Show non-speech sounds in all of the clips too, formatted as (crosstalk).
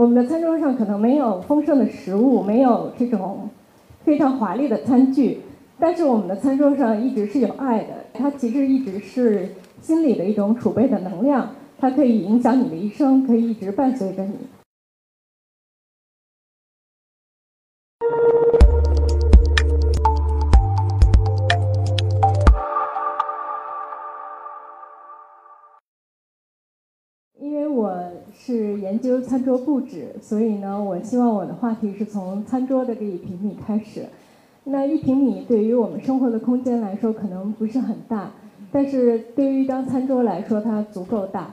我们的餐桌上可能没有丰盛的食物，没有这种非常华丽的餐具，但是我们的餐桌上一直是有爱的。它其实一直是心里的一种储备的能量，它可以影响你的一生，可以一直伴随着你。究餐桌布置，所以呢，我希望我的话题是从餐桌的这一平米开始。那一平米对于我们生活的空间来说可能不是很大，但是对于一张餐桌来说，它足够大。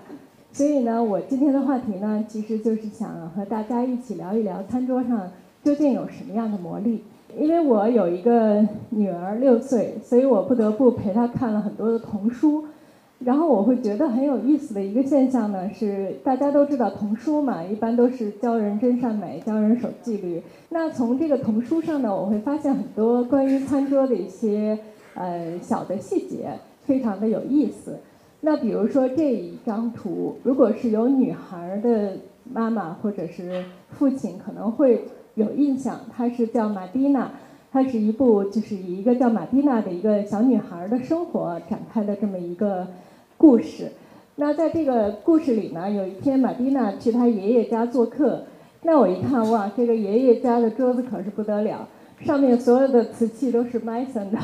所以呢，我今天的话题呢，其实就是想和大家一起聊一聊餐桌上究竟有什么样的魔力。因为我有一个女儿六岁，所以我不得不陪她看了很多的童书。然后我会觉得很有意思的一个现象呢，是大家都知道童书嘛，一般都是教人真善美、教人守纪律。那从这个童书上呢，我会发现很多关于餐桌的一些呃小的细节，非常的有意思。那比如说这一张图，如果是有女孩的妈妈或者是父亲，可能会有印象，她是叫玛蒂娜，它是一部就是以一个叫玛蒂娜的一个小女孩的生活展开的这么一个。故事，那在这个故事里呢，有一天马蒂娜去她爷爷家做客，那我一看哇，这个爷爷家的桌子可是不得了，上面所有的瓷器都是 Mason 的。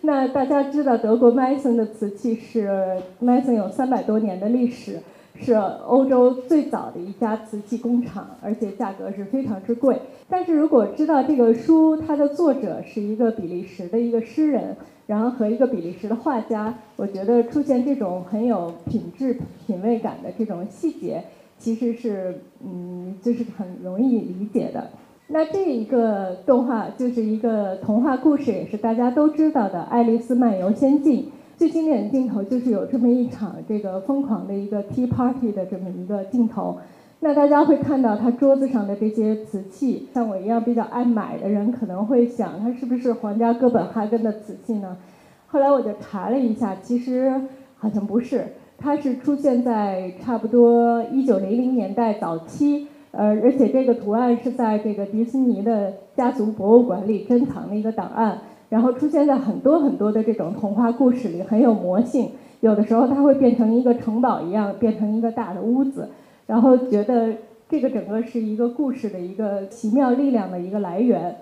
那大家知道德国 Mason 的瓷器是 Mason 有三百多年的历史，是欧洲最早的一家瓷器工厂，而且价格是非常之贵。但是如果知道这个书它的作者是一个比利时的一个诗人。然后和一个比利时的画家，我觉得出现这种很有品质、品味感的这种细节，其实是嗯，就是很容易理解的。那这一个动画就是一个童话故事，也是大家都知道的《爱丽丝漫游仙境》。最经典的镜头就是有这么一场这个疯狂的一个 tea party 的这么一个镜头。那大家会看到他桌子上的这些瓷器，像我一样比较爱买的人可能会想，它是不是皇家哥本哈根的瓷器呢？后来我就查了一下，其实好像不是，它是出现在差不多一九零零年代早期，呃，而且这个图案是在这个迪士尼的家族博物馆里珍藏的一个档案，然后出现在很多很多的这种童话故事里，很有魔性，有的时候它会变成一个城堡一样，变成一个大的屋子。然后觉得这个整个是一个故事的一个奇妙力量的一个来源。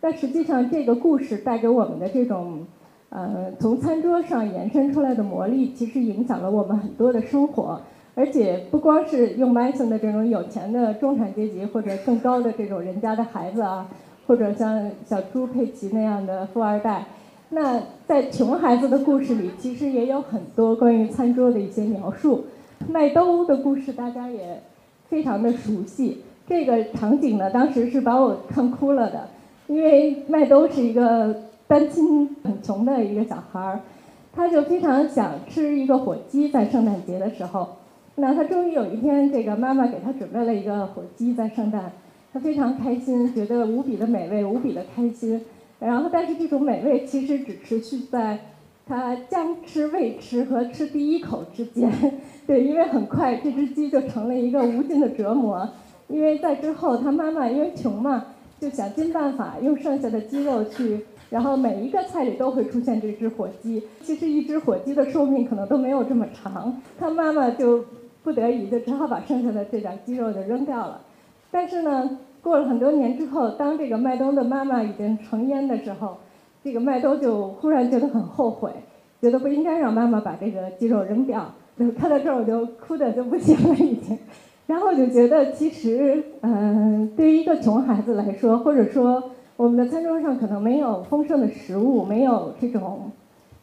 但实际上，这个故事带给我们的这种，呃，从餐桌上延伸出来的魔力，其实影响了我们很多的生活。而且不光是用 Mason 的这种有钱的中产阶级或者更高的这种人家的孩子啊，或者像小猪佩奇那样的富二代，那在穷孩子的故事里，其实也有很多关于餐桌的一些描述。麦兜的故事大家也非常的熟悉，这个场景呢，当时是把我看哭了的，因为麦兜是一个单亲很穷的一个小孩儿，他就非常想吃一个火鸡，在圣诞节的时候，那他终于有一天，这个妈妈给他准备了一个火鸡，在圣诞，他非常开心，觉得无比的美味，无比的开心，然后但是这种美味其实只持续在。他将吃未吃和吃第一口之间，(laughs) 对，因为很快这只鸡就成了一个无尽的折磨。因为在之后，他妈妈因为穷嘛，就想尽办法用剩下的鸡肉去，然后每一个菜里都会出现这只火鸡。其实一只火鸡的寿命可能都没有这么长，他妈妈就不得已就只好把剩下的这点鸡肉就扔掉了。但是呢，过了很多年之后，当这个麦冬的妈妈已经成烟的时候。这个麦兜就忽然觉得很后悔，觉得不应该让妈妈把这个鸡肉扔掉。就看到这儿我就哭的就不行了已经。然后就觉得其实，嗯，对于一个穷孩子来说，或者说我们的餐桌上可能没有丰盛的食物，没有这种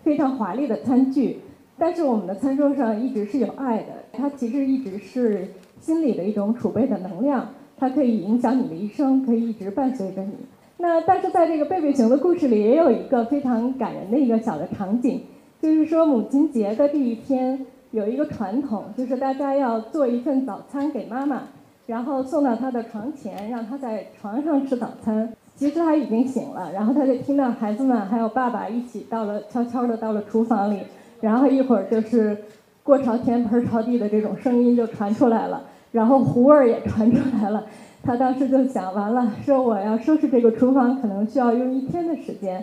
非常华丽的餐具，但是我们的餐桌上一直是有爱的。它其实一直是心里的一种储备的能量，它可以影响你的一生，可以一直伴随着你。那但是在这个贝贝熊的故事里，也有一个非常感人的一个小的场景，就是说母亲节的这一天有一个传统，就是大家要做一份早餐给妈妈，然后送到她的床前，让她在床上吃早餐。其实她已经醒了，然后她就听到孩子们还有爸爸一起到了悄悄的到了厨房里，然后一会儿就是锅朝天盆朝地的这种声音就传出来了。然后糊味儿也传出来了。他当时就想完了，说我要收拾这个厨房，可能需要用一天的时间。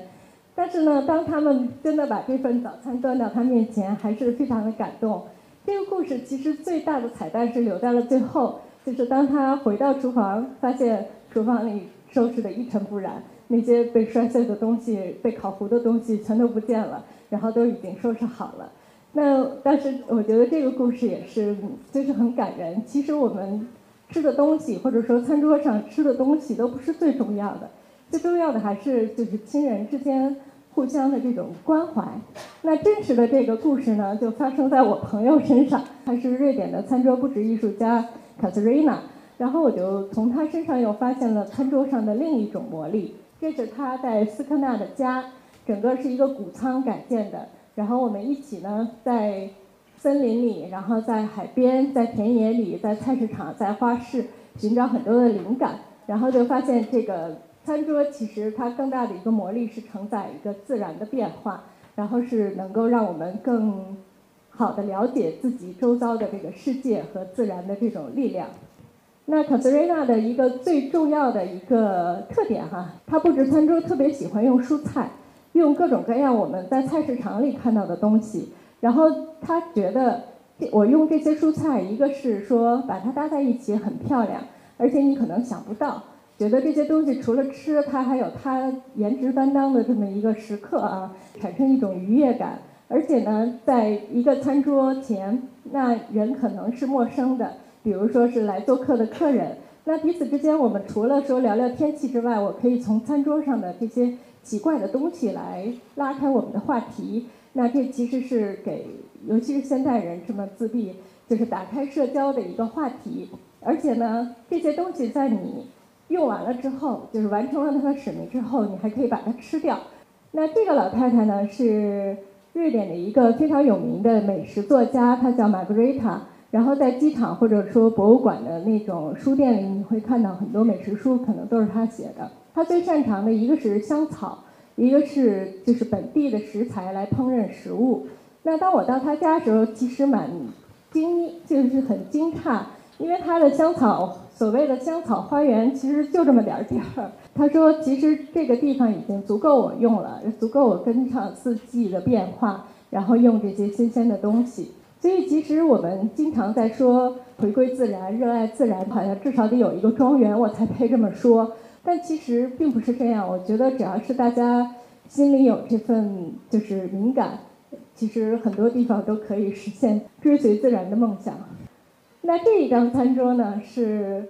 但是呢，当他们真的把这份早餐端到他面前，还是非常的感动。这个故事其实最大的彩蛋是留在了最后，就是当他回到厨房，发现厨房里收拾的一尘不染，那些被摔碎的东西、被烤糊的东西全都不见了，然后都已经收拾好了。那但是我觉得这个故事也是，就是很感人。其实我们吃的东西，或者说餐桌上吃的东西，都不是最重要的。最重要的还是就是亲人之间互相的这种关怀。那真实的这个故事呢，就发生在我朋友身上。他是瑞典的餐桌布置艺术家卡斯瑞娜。然后我就从他身上又发现了餐桌上的另一种魔力。这是他在斯科纳的家，整个是一个谷仓改建的。然后我们一起呢，在森林里，然后在海边，在田野里，在菜市场，在花市寻找很多的灵感。然后就发现这个。餐桌其实它更大的一个魔力是承载一个自然的变化，然后是能够让我们更好的了解自己周遭的这个世界和自然的这种力量。那卡斯瑞娜的一个最重要的一个特点哈，她布置餐桌特别喜欢用蔬菜，用各种各样我们在菜市场里看到的东西，然后他觉得我用这些蔬菜，一个是说把它搭在一起很漂亮，而且你可能想不到。觉得这些东西除了吃，它还有它颜值担当的这么一个时刻啊，产生一种愉悦感。而且呢，在一个餐桌前，那人可能是陌生的，比如说是来做客的客人。那彼此之间，我们除了说聊聊天气之外，我可以从餐桌上的这些奇怪的东西来拉开我们的话题。那这其实是给，尤其是现代人这么自闭，就是打开社交的一个话题。而且呢，这些东西在你。用完了之后，就是完成了它的使命之后，你还可以把它吃掉。那这个老太太呢，是瑞典的一个非常有名的美食作家，她叫玛格丽塔。然后在机场或者说博物馆的那种书店里，你会看到很多美食书，可能都是她写的。他最擅长的一个是香草，一个是就是本地的食材来烹饪食物。那当我到他家的时候，其实蛮惊，就是很惊诧，因为他的香草。所谓的香草花园其实就这么点儿地儿。(laughs) 他说，其实这个地方已经足够我用了，足够我跟上四季的变化，然后用这些新鲜的东西。所以，其实我们经常在说回归自然、热爱自然，好像至少得有一个庄园我才配这么说。但其实并不是这样。我觉得只要是大家心里有这份就是敏感，其实很多地方都可以实现追随自然的梦想。那这一张餐桌呢，是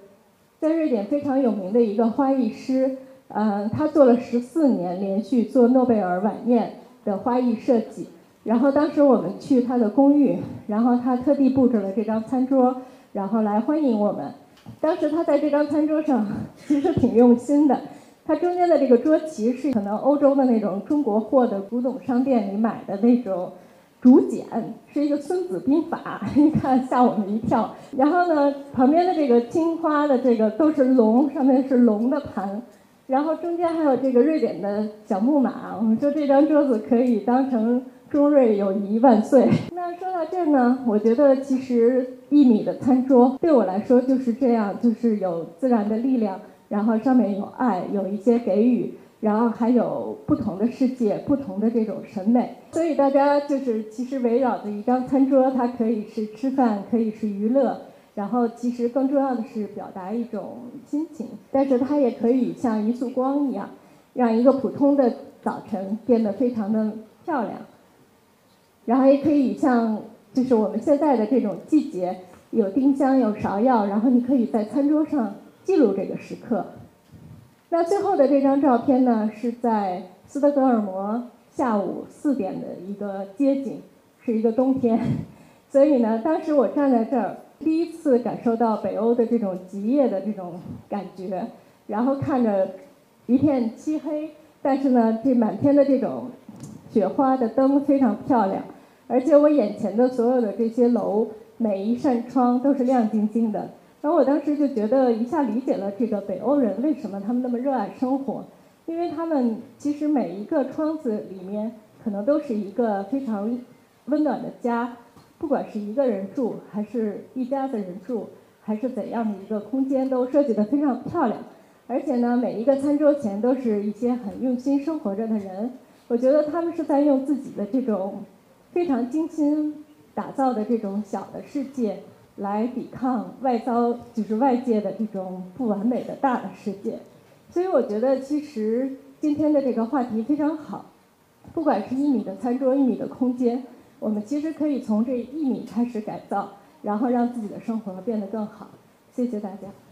在瑞典非常有名的一个花艺师，呃，他做了十四年，连续做诺贝尔晚宴的花艺设计。然后当时我们去他的公寓，然后他特地布置了这张餐桌，然后来欢迎我们。当时他在这张餐桌上 (laughs) 其实挺用心的，他中间的这个桌旗是可能欧洲的那种中国货的古董商店里买的那种。竹简是一个《孙子兵法》，(laughs) 一看吓我们一跳。然后呢，旁边的这个青花的这个都是龙，上面是龙的盘，然后中间还有这个瑞典的小木马。我们说这张桌子可以当成“中瑞友谊万岁”。那说到这呢，我觉得其实一米的餐桌对我来说就是这样，就是有自然的力量，然后上面有爱，有一些给予。然后还有不同的世界，不同的这种审美，所以大家就是其实围绕着一张餐桌，它可以是吃饭，可以是娱乐，然后其实更重要的是表达一种心情，但是它也可以像一束光一样，让一个普通的早晨变得非常的漂亮，然后也可以像就是我们现在的这种季节，有丁香，有芍药，然后你可以在餐桌上记录这个时刻。那最后的这张照片呢，是在斯德哥尔摩下午四点的一个街景，是一个冬天，所以呢，当时我站在这儿，第一次感受到北欧的这种极夜的这种感觉，然后看着一片漆黑，但是呢，这满天的这种雪花的灯非常漂亮，而且我眼前的所有的这些楼，每一扇窗都是亮晶晶的。然后我当时就觉得一下理解了这个北欧人为什么他们那么热爱生活，因为他们其实每一个窗子里面可能都是一个非常温暖的家，不管是一个人住还是一家子人住，还是怎样的一个空间，都设计得非常漂亮。而且呢，每一个餐桌前都是一些很用心生活着的人，我觉得他们是在用自己的这种非常精心打造的这种小的世界，来抵抗外遭就是外界的这种不完美的大的世界。所以我觉得，其实今天的这个话题非常好，不管是一米的餐桌，一米的空间，我们其实可以从这一米开始改造，然后让自己的生活变得更好。谢谢大家。